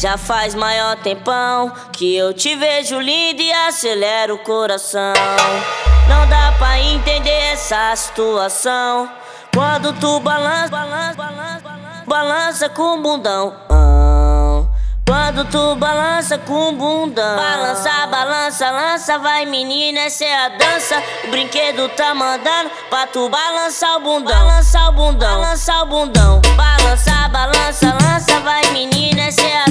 Já faz maior tempão que eu te vejo linda e acelera o coração. Não dá pra entender essa situação. Quando tu balança, balança, balança, balança, com o bundão. Quando tu balança com o bundão. Balança, balança, lança, vai menina, essa é a dança. O brinquedo tá mandando pra tu balançar o bundão. Balançar o bundão, balançar o bundão. Balança, balança, lança, vai menina, essa é a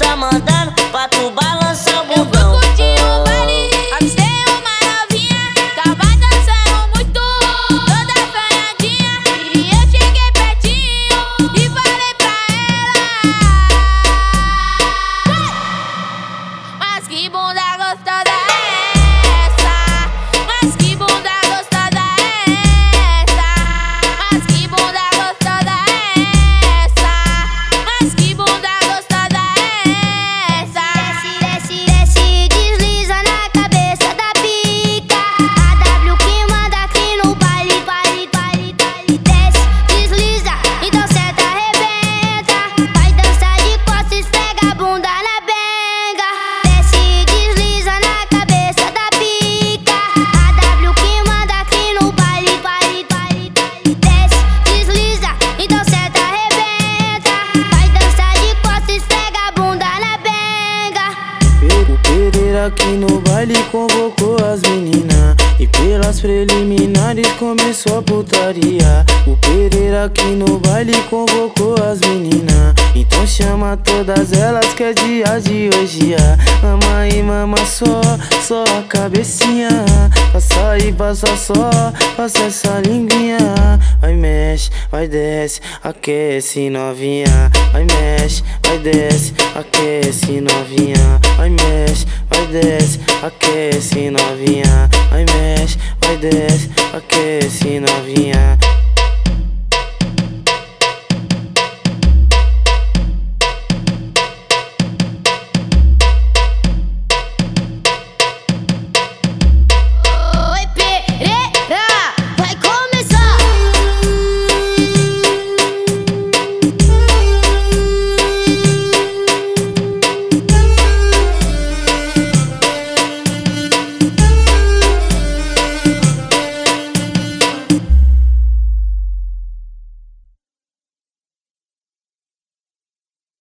tá mandando pra tu balançar o bundão. Eu vou curtir o baile, avistei uma novinha. Tava dançando muito, toda fanhadinha. E eu cheguei pertinho e falei pra ela: Mas que bunda gostosa Pereira aqui no baile convocou as meninas. E pelas preliminares começou a putaria. O Pereira aqui no baile convocou as meninas. Então chama todas elas que é dia de hoje. Mama e mama só, só a cabecinha. Passa e passa só, passa essa linguinha. Vai mexe, vai desce, aquece novinha. Vai mexe, vai desce, aquece novinha desce, aquece novinha Vai mexe, vai desce, aquece novinha